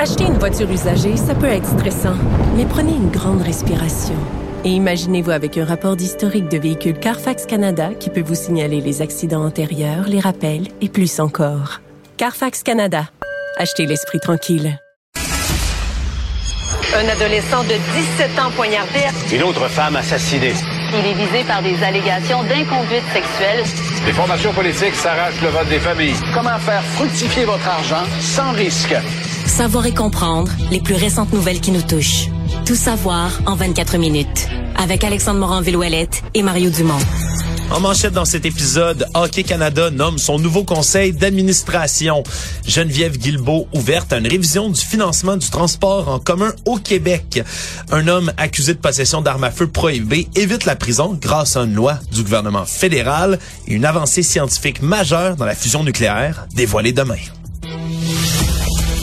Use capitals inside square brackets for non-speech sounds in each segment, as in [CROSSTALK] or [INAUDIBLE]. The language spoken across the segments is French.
Acheter une voiture usagée, ça peut être stressant, mais prenez une grande respiration. Et imaginez-vous avec un rapport d'historique de véhicule Carfax Canada qui peut vous signaler les accidents antérieurs, les rappels et plus encore. Carfax Canada. Achetez l'esprit tranquille. Un adolescent de 17 ans poignardé. Une autre femme assassinée. Il est visé par des allégations d'inconduite sexuelle. Les formations politiques s'arrachent le vote des familles. Comment faire fructifier votre argent sans risque? Savoir et comprendre les plus récentes nouvelles qui nous touchent. Tout savoir en 24 minutes. Avec Alexandre Morin-Villouellette et Mario Dumont. En manchette dans cet épisode, Hockey Canada nomme son nouveau conseil d'administration. Geneviève Guilbeault ouverte à une révision du financement du transport en commun au Québec. Un homme accusé de possession d'armes à feu prohibées évite la prison grâce à une loi du gouvernement fédéral et une avancée scientifique majeure dans la fusion nucléaire dévoilée demain.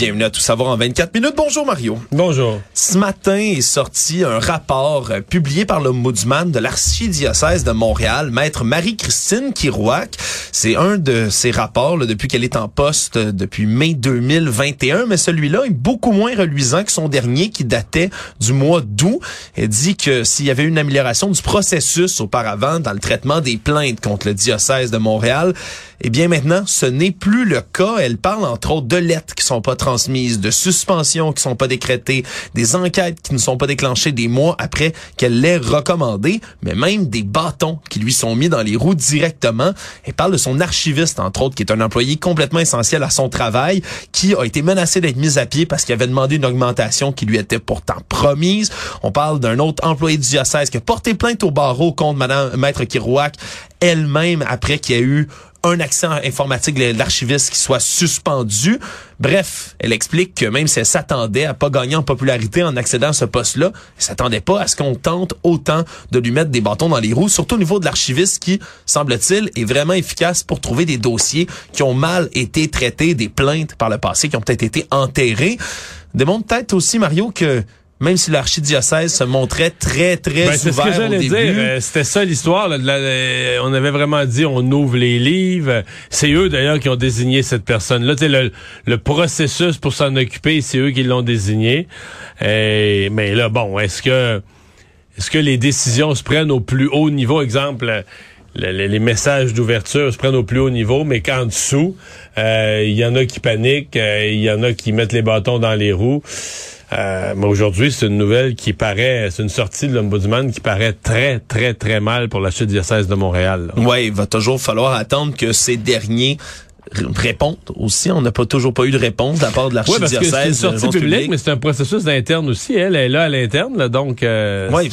Bienvenue à Tout savoir en 24 minutes. Bonjour Mario. Bonjour. Ce matin est sorti un rapport euh, publié par l'ombudsman de l'archidiocèse de Montréal, maître Marie-Christine Kirouac. C'est un de ses rapports là, depuis qu'elle est en poste euh, depuis mai 2021, mais celui-là est beaucoup moins reluisant que son dernier qui datait du mois d'août. Elle dit que s'il y avait une amélioration du processus auparavant dans le traitement des plaintes contre le diocèse de Montréal, eh bien maintenant, ce n'est plus le cas. Elle parle entre autres de lettres qui sont pas transmises, de suspensions qui sont pas décrétées, des enquêtes qui ne sont pas déclenchées des mois après qu'elle l'ait recommandé, mais même des bâtons qui lui sont mis dans les roues directement. Elle parle de son archiviste, entre autres, qui est un employé complètement essentiel à son travail, qui a été menacé d'être mis à pied parce qu'il avait demandé une augmentation qui lui était pourtant promise. On parle d'un autre employé du diocèse qui a porté plainte au barreau contre Madame Maître Kirouac elle-même après qu'il y a eu un accès informatique de l'archiviste qui soit suspendu. Bref, elle explique que même si elle s'attendait à pas gagner en popularité en accédant à ce poste-là, elle s'attendait pas à ce qu'on tente autant de lui mettre des bâtons dans les roues, surtout au niveau de l'archiviste qui, semble-t-il, est vraiment efficace pour trouver des dossiers qui ont mal été traités, des plaintes par le passé qui ont peut-être été enterrées. Démontre peut-être aussi, Mario, que même si l'archidiocèse se montrait très, très Ben, c'est ce que j'allais début. dire. Euh, C'était ça l'histoire. euh, on avait vraiment dit on ouvre les livres. C'est eux d'ailleurs qui ont désigné cette personne-là. Le, le processus pour s'en occuper, c'est eux qui l'ont désigné. Euh, mais là, bon, est-ce que est-ce que les décisions se prennent au plus haut niveau? Exemple, le- le- les messages d'ouverture se prennent au plus haut niveau, mais qu'en dessous, euh, il y en a qui paniquent, euh, il y en a qui mettent les bâtons dans les roues. Euh, mais aujourd'hui, c'est une nouvelle qui paraît, c'est une sortie de l'ombudsman qui paraît très, très, très mal pour la diocèse de Montréal. Ouais, il va toujours falloir attendre que ces derniers r- répondent aussi. On n'a pas toujours pas eu de réponse de la part de Oui, l'archidiocèse. c'est une de sortie publique, publique. mais c'est un processus d'interne aussi. Elle est là à l'interne, là, donc... Euh, Ouais,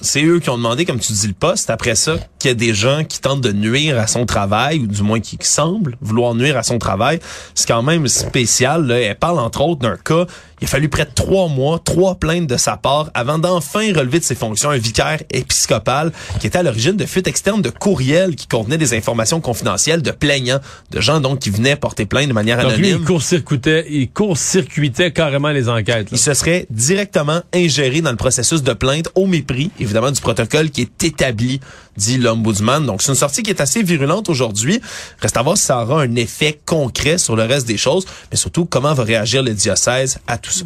c'est un- eux qui ont demandé, comme tu dis, le poste. Après ça, qu'il y a des gens qui tentent de nuire à son travail, ou du moins qui semblent vouloir nuire à son travail. C'est quand même spécial. Là. Elle parle entre autres d'un cas. Il a fallu près de trois mois, trois plaintes de sa part avant d'enfin relever de ses fonctions un vicaire épiscopal qui était à l'origine de fuites externes de courriels qui contenaient des informations confidentielles de plaignants, de gens donc qui venaient porter plainte de manière Donc lui, anonyme. il court-circuitait, il court-circuitait carrément les enquêtes. là. Il se serait directement ingéré dans le processus de plainte au mépris, évidemment, du protocole qui est établi, dit l'ombudsman. Donc, c'est une sortie qui est assez virulente aujourd'hui. Reste à voir si ça aura un effet concret sur le reste des choses, mais surtout, comment va réagir le diocèse à tout ça?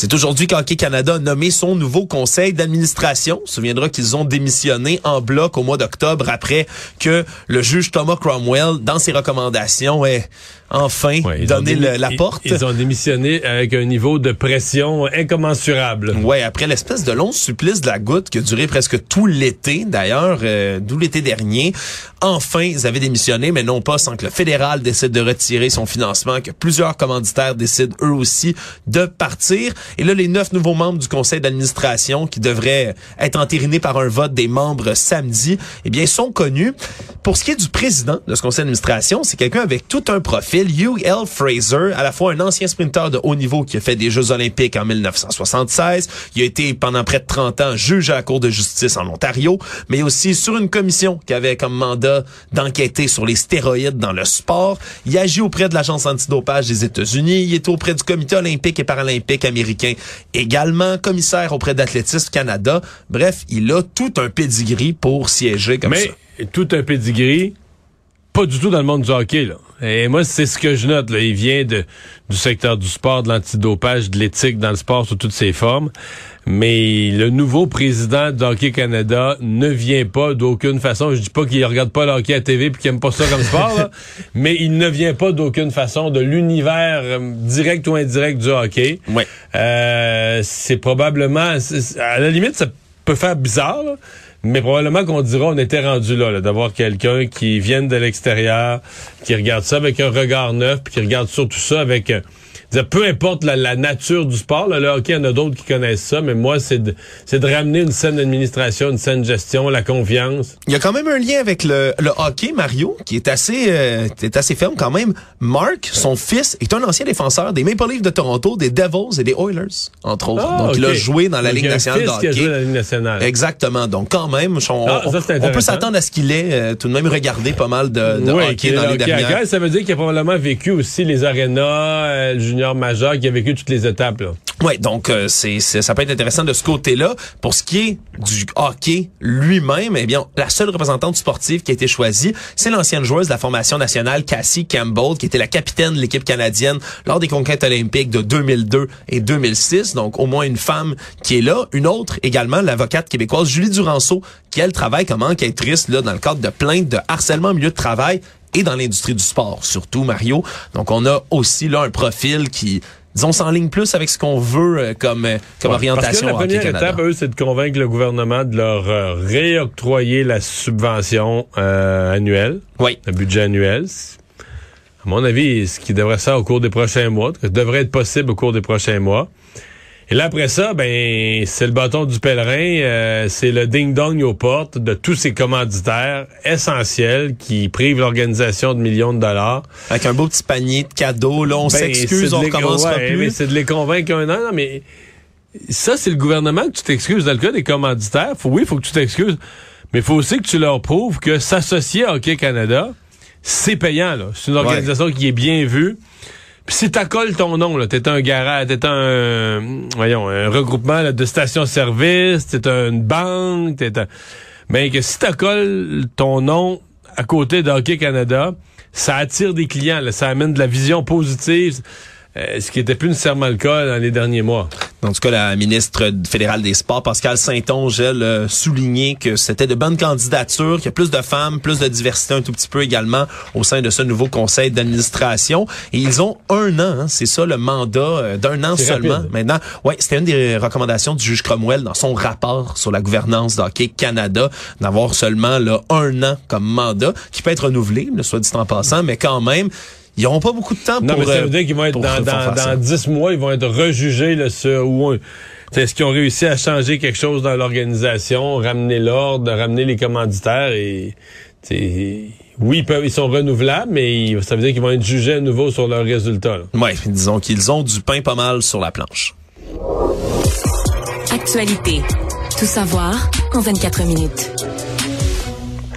C'est aujourd'hui qu'Hockey Canada a nommé son nouveau conseil d'administration. Souviendra qu'ils ont démissionné en bloc au mois d'octobre après que le juge Thomas Cromwell, dans ses recommandations, ait enfin Ouais, le- la ils- porte. Ils, ont démissionné avec un niveau de pression incommensurable. Ouais, après l'espèce de long supplice de la goutte qui a duré presque tout l'été, d'ailleurs, euh, d'où l'été dernier, enfin, ils avaient démissionné, mais non pas sans que le fédéral décide de retirer son financement, que plusieurs commanditaires décident eux aussi de partir. Et là, les neuf nouveaux membres du conseil d'administration qui devraient être entérinés par un vote des membres samedi, eh bien, sont connus. Pour ce qui est du président de ce conseil d'administration, c'est quelqu'un avec tout un profil. Hugh L. Fraser, à la fois un ancien sprinteur de haut niveau qui a fait des Jeux olympiques en 1976. Il a été pendant près de 30 ans juge à la Cour de justice en Ontario, mais aussi sur une commission qui avait comme mandat d'enquêter sur les stéroïdes dans le sport. Il agit auprès de l'Agence antidopage des États-Unis. Il est auprès du Comité olympique et paralympique américain également, commissaire auprès d'Athlétisme Canada. Bref, il a tout un pedigree pour siéger comme ça. Mais tout un pedigree, pas du tout dans le monde du hockey. Là. Et moi, c'est ce que je note. Là. Il vient de, du secteur du sport, de l'antidopage, de l'éthique dans le sport sous toutes ses formes. Mais le nouveau président de Hockey Canada ne vient pas d'aucune façon. Je dis pas qu'il regarde pas le hockey à TV puis qu'il aime pas ça comme sport, là, [LAUGHS] mais il ne vient pas d'aucune façon de l'univers euh, direct ou indirect du hockey. Ouais. Euh, c'est probablement, à la limite, ça peut faire bizarre, là, mais probablement qu'on dira on était rendu là, là, d'avoir quelqu'un qui vienne de l'extérieur, qui regarde ça avec un regard neuf, puis qui regarde surtout ça avec euh, peu importe la, la nature du sport, là, le hockey, il y en a d'autres qui connaissent ça, mais moi, c'est de, de ramener une saine administration, une saine gestion, la confiance. Il y a quand même un lien avec le, le hockey, Mario, qui est assez, euh, est assez ferme quand même. Mark, son fils, est un ancien défenseur des Maple Leafs de Toronto, des Devils et des Oilers, entre autres. Ah, Donc, il a joué dans la Donc, Ligue nationale de hockey. joué dans la Ligue nationale. Exactement. Donc, quand même, on, Ah, ça, on- peut s'attendre à ce qu'il ait euh, tout de même regardé pas mal de, de Oui, hockey dans le les dernières ça veut dire qu'il a probablement vécu aussi les arénas, euh, le Ouais, donc euh, c'est c'est- ça peut être intéressant de ce côté-là. Pour ce qui est du hockey lui-même, eh bien, la seule représentante sportive qui a été choisie, c'est l'ancienne joueuse de la formation nationale Cassie Campbell, qui était la capitaine de l'équipe canadienne lors des conquêtes olympiques de 2002 et 2006. Donc au moins une femme qui est là. Une autre également, l'avocate québécoise Julie Duranceau, qui elle travaille comme enquêtrice là dans le cadre de plaintes de harcèlement au milieu de travail et dans l'industrie du sport, surtout Mario. Donc on a aussi là un profil qui disons s'enligne plus avec ce qu'on veut euh, comme euh, comme Ouais, orientation Parce que la première Canada. étape, eux, c'est de convaincre le gouvernement de leur euh, réoctroyer la subvention euh, annuelle, Oui. le budget annuel. À mon avis, ce qui devrait ça au cours des prochains mois, ce devrait être possible au cours des prochains mois. Et là, après ça, ben, c'est le bâton du pèlerin, euh, c'est le ding-dong aux portes de tous ces commanditaires essentiels qui privent l'organisation de millions de dollars. Avec un beau petit panier de cadeaux, là, on Ben, s'excuse, on recommencera ouais, plus. C'est de les convaincre un an, non, mais ça, c'est le gouvernement que tu t'excuses. Dans le cas des commanditaires, faut, oui, il faut que tu t'excuses, mais il faut aussi que tu leur prouves que s'associer à Hockey Canada, c'est payant. là. C'est une organisation qui est bien vue. Si t'accoles ton nom, t'es un garage, t'es un, voyons, un regroupement là, de stations-service, t'es une banque, t'es un... Mais que si t'accoles ton nom à côté de Hockey Canada, ça attire des clients, là, ça amène de la vision positive, euh, ce qui était plus nécessairement le cas dans les derniers mois. En tout cas, la ministre fédérale des Sports, Pascal Saint-Onge, elle, a souligné que c'était de bonnes candidatures, qu'il y a plus de femmes, plus de diversité un tout petit peu également au sein de ce nouveau conseil d'administration. Et ils ont un an, hein, c'est ça le mandat euh, d'un an seulement. rapide. Maintenant, ouais, c'était une des recommandations du juge Cromwell dans son rapport sur la gouvernance d'Hockey Canada, d'avoir seulement là, un an comme mandat, qui peut être renouvelé, le soit dit en passant, mais quand même, ils n'auront pas beaucoup de temps Non, pour... mais ça veut dire qu'ils vont être dans, dans, dans 10 mois, ils vont être rejugés là, sur où Est-ce qu'ils ont réussi à changer quelque chose dans l'organisation, ramener l'ordre, ramener les commanditaires et oui, ils, peuvent, ils sont renouvelables, mais ça veut dire qu'ils vont être jugés à nouveau sur leurs résultats. là. Ouais, disons qu'ils ont du pain pas mal sur la planche. Actualité. Tout savoir en 24 minutes.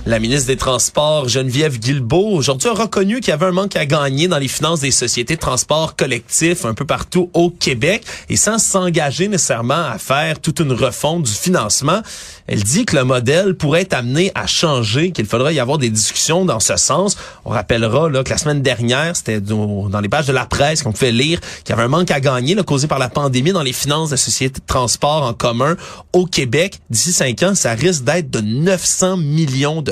La ministre des Transports, Geneviève Guilbeault, aujourd'hui a reconnu qu'il y avait un manque à gagner dans les finances des sociétés de transport collectif un peu partout au Québec et sans s'engager nécessairement à faire toute une refonte du financement. Elle dit que le modèle pourrait être amené à changer, qu'il faudrait y avoir des discussions dans ce sens. On rappellera là, que la semaine dernière, c'était dans dans les pages de la presse qu'on pouvait lire qu'il y avait un manque à gagner là, causé par la pandémie dans les finances des sociétés de transport en commun au Québec. D'ici cinq ans, ça risque d'être de 900 millions de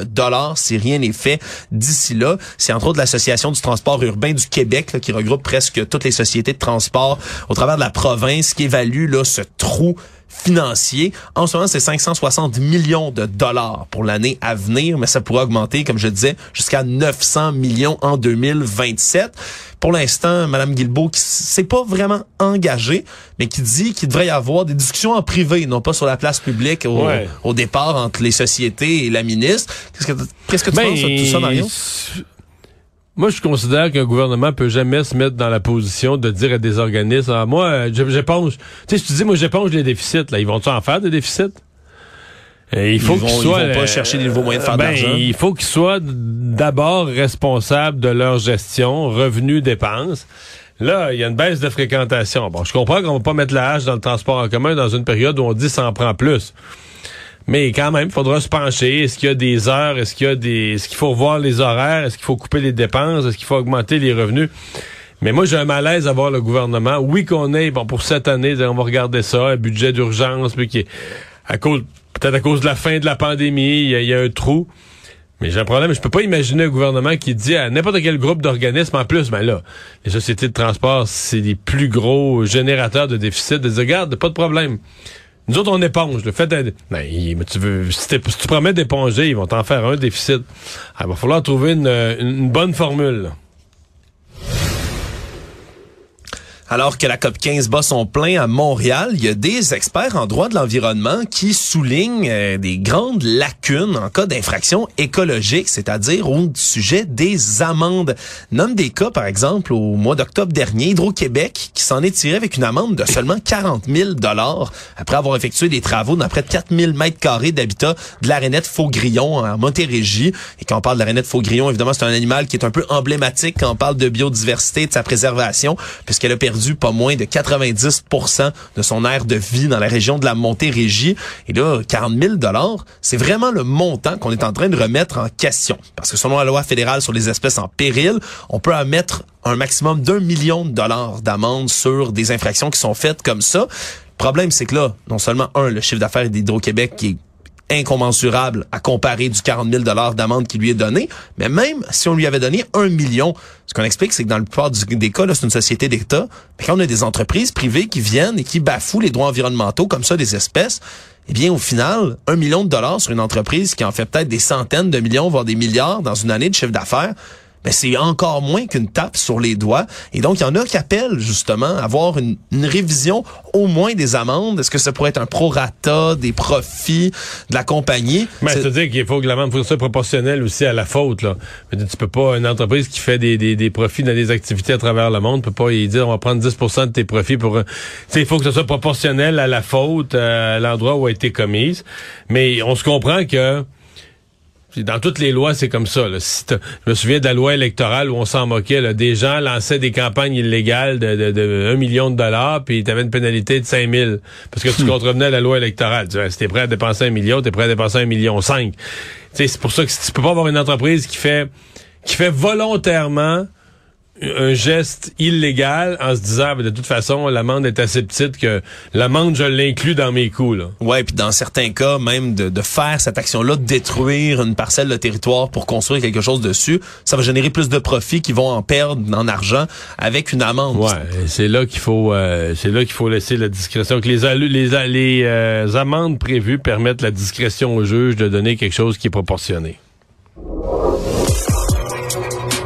si rien n'est fait d'ici là. C'est entre autres l'Association du transport urbain du Québec qui regroupe presque toutes les sociétés de transport au travers de la province qui évalue là, ce trou financier. En ce moment, c'est 560 millions de dollars pour l'année à venir, mais ça pourrait augmenter, comme je disais, jusqu'à 900 millions en 2027. Pour l'instant, Mme Guilbeault, qui s'est pas vraiment engagée, mais qui dit qu'il devrait y avoir des discussions en privé, non pas sur la place publique au, Ouais. au départ entre les sociétés et la ministre. Qu'est-ce que, qu'est-ce que tu Ben, penses de tout ça, Mario? Moi, je considère qu'un gouvernement peut jamais se mettre dans la position de dire à des organismes, ah, moi, euh, je- j'éponge. Tu sais, si tu dis, moi, j'éponge les déficits, là, ils vont-tu en faire des déficits? Et il faut Ils qu'ils vont- ils soient, vont pas euh, chercher des nouveaux moyens de faire de ben, l'argent. Il faut qu'ils soient d'abord responsables de leur gestion, revenus, dépenses. Là, il y a une baisse de fréquentation. Bon, je comprends qu'on va pas mettre la hache dans le transport en commun dans une période où on dit ça en prend plus. Mais quand même, il faudra se pencher. Est-ce qu'il y a des heures? Est-ce qu'il y a des. Est-ce qu'il faut revoir les horaires? Est-ce qu'il faut couper les dépenses? Est-ce qu'il faut augmenter les revenus? Mais moi, j'ai un malaise à voir le gouvernement. Oui, qu'on ait, bon, pour cette année, on va regarder ça, un budget d'urgence, puis qui est à cause, peut-être à cause de la fin de la pandémie, il y y a un trou. Mais j'ai un problème, je peux pas imaginer un gouvernement qui dit à n'importe quel groupe d'organismes, en plus, ben là, les sociétés de transport, c'est les plus gros générateurs de déficit, de dire, regarde, pas de problème. Nous autres, on éponge. Le fait d'être- ben, mais tu veux, si, tu promets d'éponger, ils vont t'en faire un déficit. Ah, il va falloir trouver une bonne formule. Alors que la COP 15 bat son plein à Montréal, il y a des experts en droit de l'environnement qui soulignent euh, des grandes lacunes en cas d'infraction écologique, c'est-à-dire au sujet des amendes. Nomme des cas, par exemple, au mois d'octobre dernier, Hydro-Québec, qui s'en est tiré avec une amende de seulement 40 000 dollars après avoir effectué des travaux dans près de 4 000 mètres carrés d'habitat de l'arénette Faux-Grillon en Montérégie. Et quand on parle de l'arénette Faux-Grillon, évidemment, c'est un animal qui est un peu emblématique quand on parle de biodiversité, de sa préservation, puisqu'elle a perdu pas moins de 90 de son aire de vie dans la région de la Montérégie. Et là, 40 000 dollars, c'est vraiment le montant qu'on est en train de remettre en question. Parce que selon la loi fédérale sur les espèces en péril, on peut un maximum d'un million de dollars d'amende sur des infractions qui sont faites comme ça. Le problème, c'est que là, non seulement, un, le chiffre d'affaires d'Hydro-Québec est incommensurable à comparer du 40 000 dollars d'amende qui lui est donné, mais même si on lui avait donné un million, ce qu'on explique, c'est que dans le plupart des cas, c'est une société d'État, mais quand on a des entreprises privées qui viennent et qui bafouent les droits environnementaux comme ça des espèces, eh bien, au final, un million de dollars sur une entreprise qui en fait peut-être des centaines de millions, voire des milliards dans une année de chiffre d'affaires, ben c'est encore moins qu'une tape sur les doigts. Et donc, il y en a qui appellent justement à avoir une, une révision au moins des amendes. Est-ce que ça pourrait être un prorata des profits de la compagnie? Mais C'est- c'est-à-dire qu'il faut que l'amende soit proportionnel aussi à la faute. Là. Dire, tu peux pas, une entreprise qui fait des, des, des profits dans des activités à travers le monde, peut pas y dire on va prendre 10% de tes profits pour... sais, il faut que ça soit proportionnel à la faute, euh, à l'endroit où a été commise. Mais on se comprend que dans toutes les lois, c'est comme ça. Là. Si je me souviens de la loi électorale où on s'en moquait. Là. Des gens lançaient des campagnes illégales de, de, de 1 million de dollars, puis tu avais une pénalité de 5 000 parce que tu [LAUGHS] contrevenais à la loi électorale. Tu si t'es prêt à dépenser un million, t'es prêt à dépenser un million cinq. C'est pour ça que tu peux pas avoir une entreprise qui fait qui fait volontairement un geste illégal en se disant ben, de toute façon l'amende est assez petite que l'amende je l'inclus dans mes coûts là. Ouais, puis dans certains cas, même de, de faire cette action-là, de détruire une parcelle de territoire pour construire quelque chose dessus, ça va générer plus de profits qui vont en perdre en argent avec une amende. Ouais, c'est là qu'il faut euh, c'est là qu'il faut laisser la discrétion que les les a- les euh, amendes prévues permettent la discrétion au juge de donner quelque chose qui est proportionné.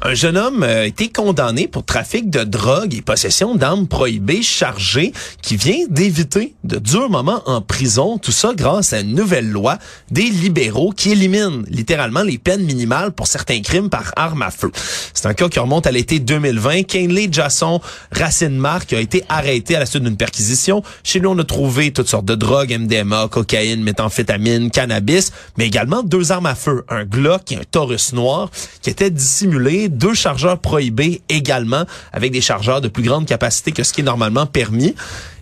Un jeune homme euh, a été condamné pour trafic de drogue et possession d'armes prohibées chargées qui vient d'éviter de durs moments en prison. Tout ça grâce à une nouvelle loi des libéraux qui élimine littéralement les peines minimales pour certains crimes par arme à feu. C'est un cas qui remonte à l'été 2020. Kenley Jasson Racine Marc a été arrêté à la suite d'une perquisition. Chez lui, on a trouvé toutes sortes de drogues, MDMA, cocaïne, méthamphétamine, cannabis, mais également deux armes à feu, un Glock et un Taurus noir qui étaient dissimulés deux chargeurs prohibés également, avec des chargeurs de plus grande capacité que ce qui est normalement permis.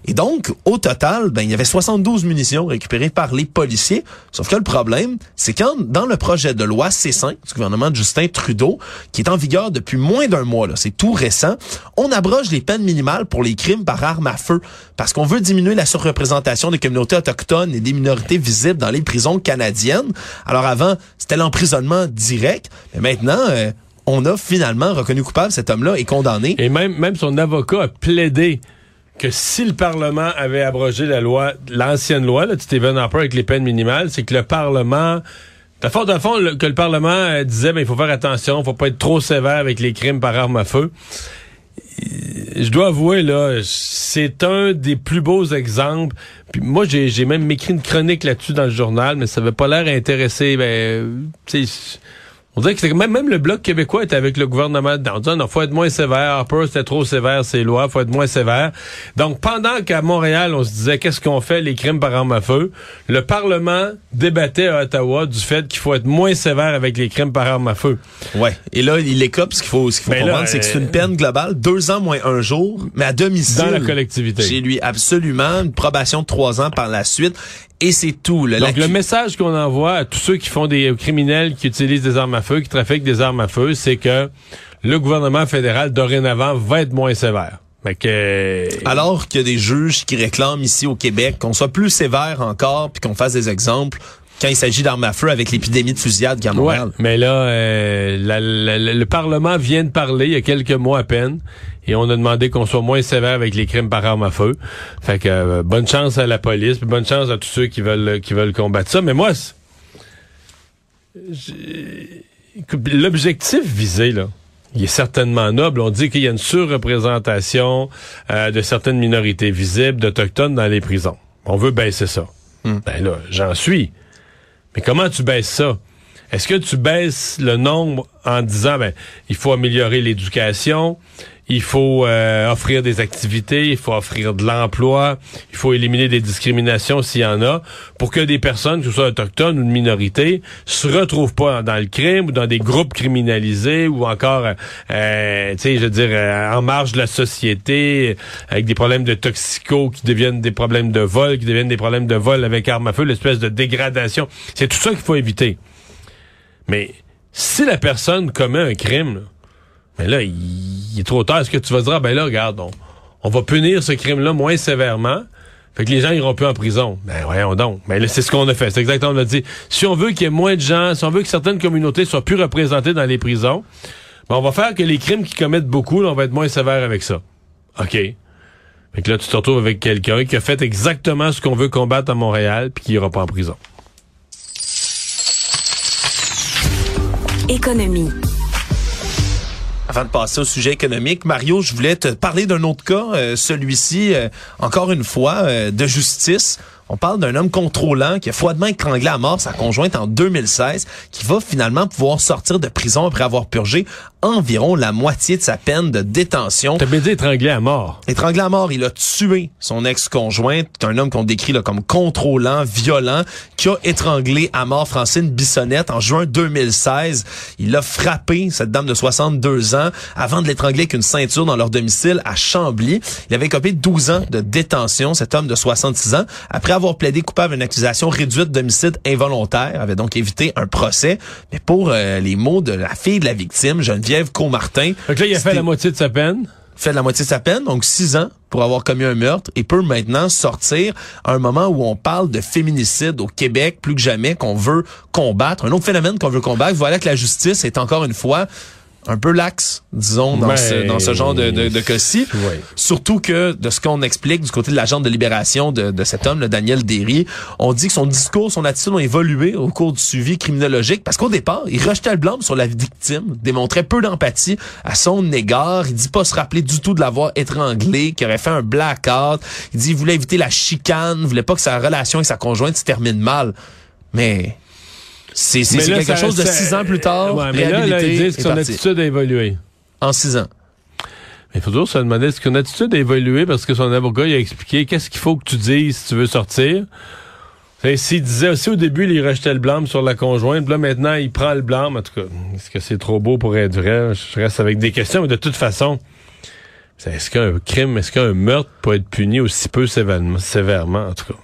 Et donc, au total, ben, il y avait 72 munitions récupérées par les policiers. Sauf que le problème, c'est quand, dans le projet de loi C5 du gouvernement de Justin Trudeau, qui est en vigueur depuis moins d'un mois, c'est tout récent, on abroge les peines minimales pour les crimes par arme à feu parce qu'on veut diminuer la surreprésentation des communautés autochtones et des minorités visibles dans les prisons canadiennes. Alors avant, c'était l'emprisonnement direct, mais maintenant, euh, on a finalement reconnu coupable cet homme-là et condamné. Et même, son avocat a plaidé que si le Parlement avait abrogé la loi, l'ancienne loi là, Stephen Harper avec les peines minimales, c'est que le Parlement de fond, de fond, que le Parlement euh, disait, ben, il faut faire attention, faut pas être trop sévère avec les crimes par arme à feu. Je dois avouer, là, c'est un des plus beaux exemples. Puis moi, j'ai même écrit une chronique là-dessus dans le journal, mais ça avait pas l'air intéressé. Ben, on dirait que même, même le Bloc québécois était avec le gouvernement dedans. On dit, non, faut être moins sévère. Harper, c'était trop sévère, ces lois. Faut être moins sévère. Donc, pendant qu'à Montréal, on se disait, qu'est-ce qu'on fait, les crimes par arme à feu, le Parlement débattait à Ottawa du fait qu'il faut être moins sévère avec les crimes par arme à feu. Ouais. Et là, il écope. Ce qu'il faut, ce qu'il faut ben comprendre, c'est que c'est une peine globale. Deux ans moins un jour, mais à domicile. Dans la collectivité. J'ai lui absolument une probation de trois ans par la suite. Et c'est tout. Donc, le message qu'on envoie à tous ceux qui font des criminels qui utilisent des armes à feu, qui trafiquent des armes à feu, c'est que le gouvernement fédéral, dorénavant, va être moins sévère. Que... Alors qu'il y a des juges qui réclament ici au Québec qu'on soit plus sévère encore, puis qu'on fasse des exemples quand il s'agit d'armes à feu avec l'épidémie de fusillade a Ouais, mais là, euh, le Parlement vient de parler il y a quelques mois à peine et on a demandé qu'on soit moins sévère avec les crimes par arme à feu. Fait que euh, bonne chance à la police, bonne chance à tous ceux qui veulent qui veulent combattre ça. Mais moi, l'objectif visé là, il est certainement noble. On dit qu'il y a une surreprésentation euh, de certaines minorités visibles, d'autochtones dans les prisons. On veut baisser ça. Hmm. Ben là, j'en suis. Mais comment tu baisses ça? Est-ce que tu baisses le nombre en disant, ben, il faut améliorer l'éducation, il faut euh, offrir des activités, il faut offrir de l'emploi, il faut éliminer des discriminations s'il y en a, pour que des personnes, que ce soit autochtones ou de minorité, se retrouvent pas dans le crime ou dans des groupes criminalisés ou encore, euh, tu sais, je veux dire, euh, en marge de la société, avec des problèmes de toxico qui deviennent des problèmes de vol, qui deviennent des problèmes de vol avec arme à feu, l'espèce de dégradation. C'est tout ça qu'il faut éviter. Mais si la personne commet un crime, mais là, il, est trop tard. Est-ce que tu vas dire, ah, ben là, regarde, on, va punir ce crime-là moins sévèrement. Fait que les gens iront plus en prison. Ben voyons donc. Mais là, c'est ce qu'on a fait. C'est exactement qu'on a dit. Si on veut qu'il y ait moins de gens, si on veut que certaines communautés soient plus représentées dans les prisons, ben on va faire que les crimes qui commettent beaucoup, on va être moins sévère avec ça. OK? Fait que là, tu te retrouves avec quelqu'un qui a fait exactement ce qu'on veut combattre à Montréal, puis qui ira pas en prison. Économie. Avant de passer au sujet économique, Mario, je voulais te parler d'un autre cas, euh, celui-ci, euh, encore une fois, euh, de justice. On parle d'un homme contrôlant qui a froidement étranglé à mort sa conjointe en 2016, qui va finalement pouvoir sortir de prison après avoir purgé environ la moitié de sa peine de détention. T'as bien dit étranglé à mort. Étranglé à mort, il a tué son ex-conjointe, un homme qu'on décrit là, comme contrôlant, violent, qui a étranglé à mort Francine Bissonnette en juin 2016. Il a frappé cette dame de 62 ans avant de l'étrangler avec une ceinture dans leur domicile à Chambly. Il avait copé 12 ans de détention, cet homme de 66 ans, après avoir plaidé coupable d'une accusation réduite d'homicide involontaire, avait donc évité un procès. Mais pour euh, les mots de la fille de la victime, Geneviève Comartin... Donc là, il a fait la moitié de sa peine fait la moitié de sa peine, donc six ans pour avoir commis un meurtre et peut maintenant sortir à un moment où on parle de féminicide au Québec plus que jamais qu'on veut combattre. Un autre phénomène qu'on veut combattre. Voilà que la justice est encore une fois un peu lax, disons, dans, ce, dans ce genre de, de, de cas-ci. Surtout que, de ce qu'on explique du côté de l'agent de libération de, de cet homme, le Daniel Derry, on dit que son discours, son attitude ont évolué au cours du suivi criminologique parce qu'au départ, il rejetait le blâme sur la victime, démontrait peu d'empathie à son égard. Il dit pas se rappeler du tout de l'avoir étranglé, qu'il aurait fait un blackout. Il dit qu'il voulait éviter la chicane, voulait pas que sa relation avec sa conjointe se termine mal. Mais c'est quelque chose de six ans plus tard. Ouais, mais là, là, ils disent que son attitude a évolué. En six ans. Mais il faut toujours se demander si son attitude a évolué parce que son avocat il a expliqué qu'est-ce qu'il faut que tu dises si tu veux sortir? S'il disait aussi au début, il rejetait le blâme sur la conjointe, puis là maintenant, il prend le blâme. En tout cas, est-ce que c'est trop beau pour être vrai? Je reste avec des questions, mais de toute façon, est-ce qu'un crime, est-ce qu'un meurtre peut être puni aussi peu sévèrement, en tout cas?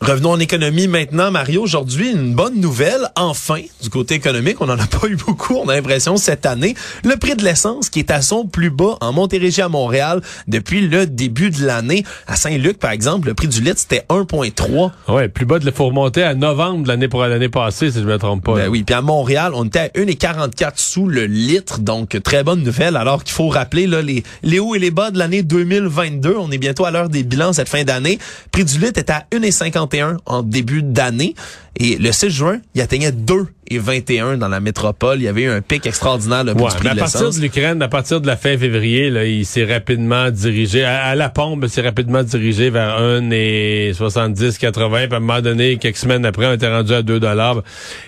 Revenons en économie maintenant, Mario. Aujourd'hui, une bonne nouvelle, enfin, du côté économique. On n'en a pas eu beaucoup, on a l'impression, cette année. Le prix de l'essence qui est à son plus bas en Montérégie à Montréal depuis le début de l'année. À Saint-Luc, par exemple, le prix du litre, c'était 1,3. Ouais, plus bas de faut remonter à novembre de l'année pour l'année passée, si je me trompe pas. Ben oui, puis à Montréal, on était à 1,44 sous le litre, donc très bonne nouvelle, alors qu'il faut rappeler là, les, les hauts et les bas de l'année 2022. On est bientôt à l'heure des bilans cette fin d'année. Prix du litre est à 1,50 en début d'année. Et le 6 juin, il atteignait 2 et 21 dans la métropole. Il y avait eu un pic extraordinaire le ouais, mais à partir de l'Ukraine, à partir de la fin février, là, il s'est rapidement dirigé à, la pompe, s'est rapidement dirigé vers 1 et 70, 80. Puis à un moment donné, quelques semaines après, on était rendu à 2 dollars.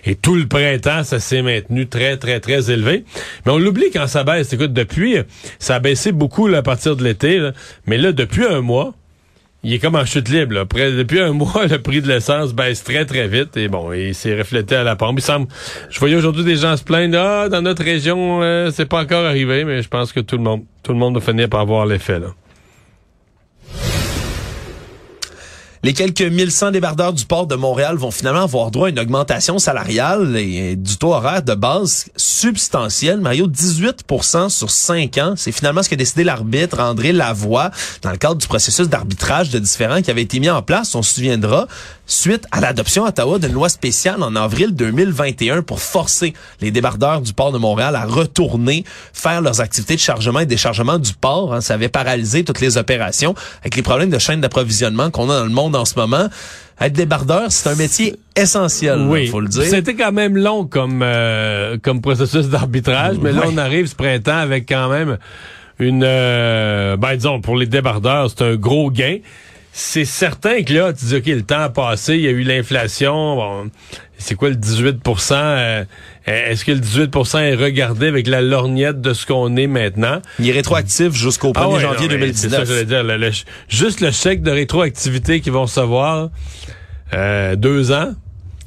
Et tout le printemps, ça s'est maintenu très, très, très élevé. Mais on l'oublie quand ça baisse. Écoute, depuis, ça a baissé beaucoup là, à partir de l'été. Mais là, depuis un mois, il est comme en chute libre. Là. depuis un [LAUGHS] mois, le prix de l'essence baisse très, très vite. Et bon, il s'est reflété à la pompe. Il semble. Je voyais aujourd'hui des gens se plaindre. Ah, dans notre région, euh, c'est pas encore arrivé, mais je pense que tout le monde, tout le monde va finir par avoir l'effet. là. Les quelques 1100 débardeurs du port de Montréal vont finalement avoir droit à une augmentation salariale et du taux horaire de base substantiel. Mario, 18% sur 5 ans. C'est finalement ce qu'a décidé l'arbitre André Lavoie dans le cadre du processus d'arbitrage de différents qui avait été mis en place, on se souviendra, suite à l'adoption à Ottawa d'une loi spéciale en avril 2021 pour forcer les débardeurs du port de Montréal à retourner faire leurs activités de chargement et déchargement du port. Hein. Ça avait paralysé toutes les opérations avec les problèmes de chaîne d'approvisionnement qu'on a dans le monde en ce moment. Être débardeur, c'est un métier essentiel, oui. faut le dire. C'était quand même long comme euh, comme processus d'arbitrage, mais là on arrive ce printemps avec quand même une euh, ben disons pour les débardeurs, c'est un gros gain c'est certain que là, tu dis, OK, le temps a passé, il y a eu l'inflation, bon, c'est quoi le 18% euh, Est-ce que le 18% est regardé avec la lorgnette de ce qu'on est maintenant? Il est rétroactif jusqu'au 1er ah janvier 2019. C'est ça, j'allais dire. juste le chèque de rétroactivité qu'ils vont recevoir, euh, deux ans,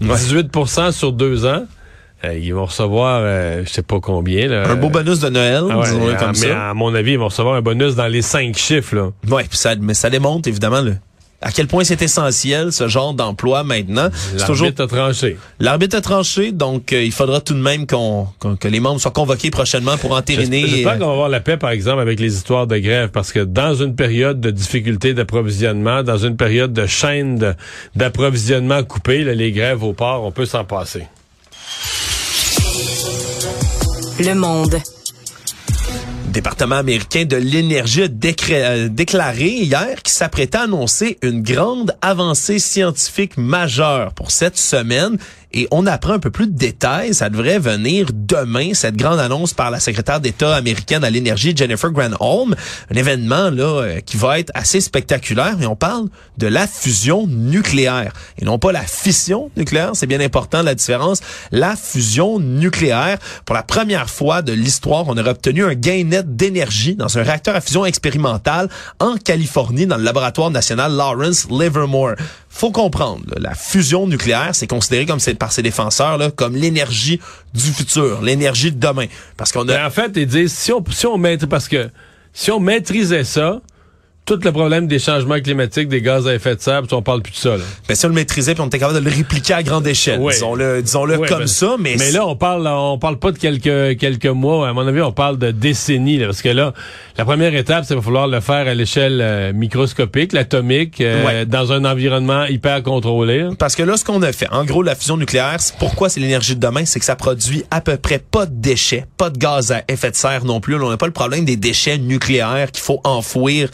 18% sur deux ans. Euh, ils vont recevoir, euh, je sais pas combien. Là, un beau bonus de Noël, ah disons-le comme mais À mon avis, ils vont recevoir un bonus dans les cinq chiffres. Là. Ouais, ça, mais ça démontre évidemment le, à quel point c'est essentiel ce genre d'emploi maintenant? L'arbitre a tranché. L'arbitre a tranché, donc euh, il faudra tout de même qu'on que les membres soient convoqués prochainement pour entériner. J'espère qu'on va avoir la paix, par exemple, avec les histoires de grève, parce que dans une période de difficulté d'approvisionnement, dans une période de chaîne d'approvisionnement coupée, les grèves au port, on peut s'en passer. Le Monde. Département américain de l'énergie a euh, déclaré hier qu'il s'apprêtait à annoncer une grande avancée scientifique majeure pour cette semaine et on apprend un peu plus de détails. Ça devrait venir demain, cette grande annonce par la secrétaire d'État américaine à l'énergie, Jennifer Granholm. Un événement là euh, qui va être assez spectaculaire. Et on parle de la fusion nucléaire. Et non pas la fission nucléaire. C'est bien important la différence. La fusion nucléaire. Pour la première fois de l'histoire, on aurait obtenu un gain net d'énergie dans un réacteur à fusion expérimental en Californie, dans le laboratoire national Lawrence Livermore faut comprendre, la fusion nucléaire, c'est considéré comme par ses défenseurs là, comme l'énergie du futur, l'énergie de demain. Parce qu'on a. en fait, ils disent si on si on parce que si on maîtrisait ça, tout le problème des changements climatiques, des gaz à effet de serre, on parle plus de ça. Là. Ben, si on le maîtrisait, puis on était capable de le répliquer à grande échelle, disons-le, disons-le comme ben, ça. Mais, mais là, on parle, on parle pas de quelques quelques mois. À mon avis, on parle de décennies, parce que là, la première étape, c'est va falloir le faire à l'échelle euh, microscopique, l'atomique, euh, dans un environnement hyper contrôlé. Parce que là, ce qu'on a fait, en gros, la fusion nucléaire, pourquoi c'est l'énergie de demain, c'est que ça produit à peu près pas de déchets, pas de gaz à effet de serre non plus. on n'a pas le problème des déchets nucléaires qu'il faut enfouir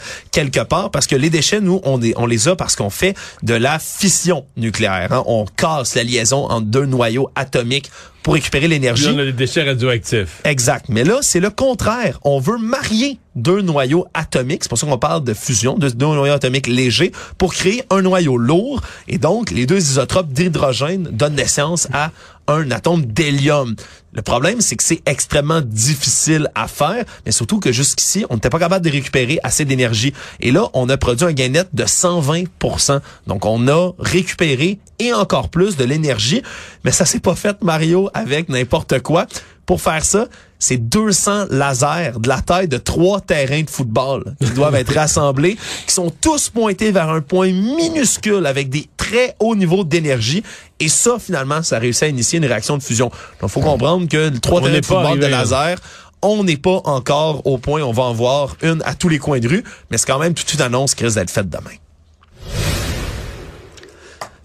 quelque part parce que les déchets, nous, on, on les a parce qu'on fait de la fission nucléaire. Hein. On casse la liaison entre deux noyaux atomiques pour récupérer l'énergie. on a des déchets radioactifs. Exact. Mais là, c'est le contraire. On veut marier deux noyaux atomiques, c'est pour ça qu'on parle de fusion, de deux noyaux atomiques légers, pour créer un noyau lourd. Et donc, les deux isotropes d'hydrogène donnent naissance à un atome d'hélium. Le problème, c'est que c'est extrêmement difficile à faire, mais surtout que jusqu'ici, on n'était pas capable de récupérer assez d'énergie. Et là, on a produit un gain net de 120% Donc, on a récupéré et encore plus de l'énergie, mais ça s'est pas fait, Mario, avec n'importe quoi. Pour faire ça, c'est 200 lasers de la taille de trois terrains de football qui doivent être [LAUGHS] rassemblés, qui sont tous pointés vers un point minuscule avec des très hauts niveaux d'énergie. Et ça, finalement, ça réussit à initier une réaction de fusion. Donc, faut comprendre que le trois terrains de football de laser, on n'est pas encore au point, on va en voir une à tous les coins de rue, mais c'est quand même toute une annonce qui risque d'être faite demain.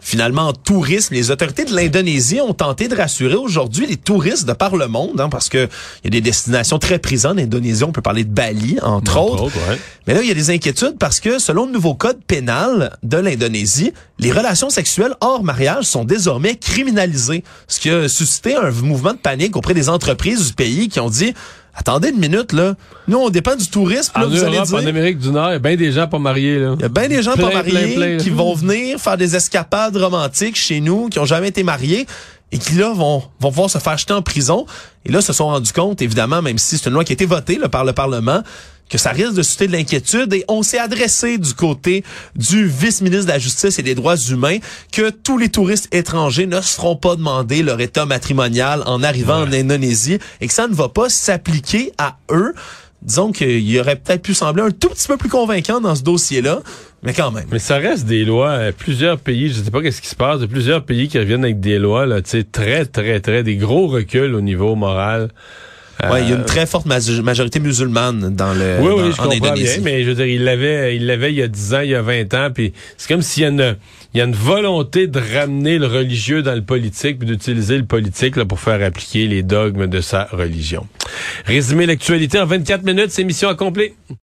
Finalement, en tourisme, les autorités de l'Indonésie ont tenté de rassurer aujourd'hui les touristes de par le monde, hein, parce que il y a des destinations très prisées en Indonésie. On peut parler de Bali, entre, autres. Mais là, il y a des inquiétudes parce que selon le nouveau code pénal de l'Indonésie, les relations sexuelles hors mariage sont désormais criminalisées, ce qui a suscité un mouvement de panique auprès des entreprises du pays qui ont dit Attendez une minute, là. Nous, on dépend du tourisme. En Europe, en Amérique du Nord, il y a bien des gens pas mariés, là. Il y a bien des gens pas mariés qui vont venir faire des escapades romantiques chez nous, qui ont jamais été mariés et qui là vont vont pouvoir se faire jeter en prison et là se sont rendus compte évidemment même si c'est une loi qui a été votée là, par le Parlement que ça risque de susciter de l'inquiétude et on s'est adressé du côté du vice-ministre de la Justice et des Droits humains que tous les touristes étrangers ne se feront pas demander leur état matrimonial en arrivant en Indonésie et que ça ne va pas s'appliquer à eux. Disons qu'il aurait peut-être pu sembler un tout petit peu plus convaincant dans ce dossier-là, mais quand même. Mais ça reste des lois. Euh, plusieurs pays, je sais pas qu'est-ce qui se passe, de plusieurs pays qui reviennent avec des lois, là, très, très, très, des gros reculs au niveau moral. Ouais, il y a une euh, très forte majorité musulmane dans le Oui, oui, je comprends bien, mais je veux dire, il l'avait il l'avait il y a 10 ans, il y a 20 ans, puis c'est comme s'il y a une il y a une volonté de ramener le religieux dans le politique puis d'utiliser le politique là, pour faire appliquer les dogmes de sa religion. Résumer l'actualité en 24 minutes, c'est mission accomplie.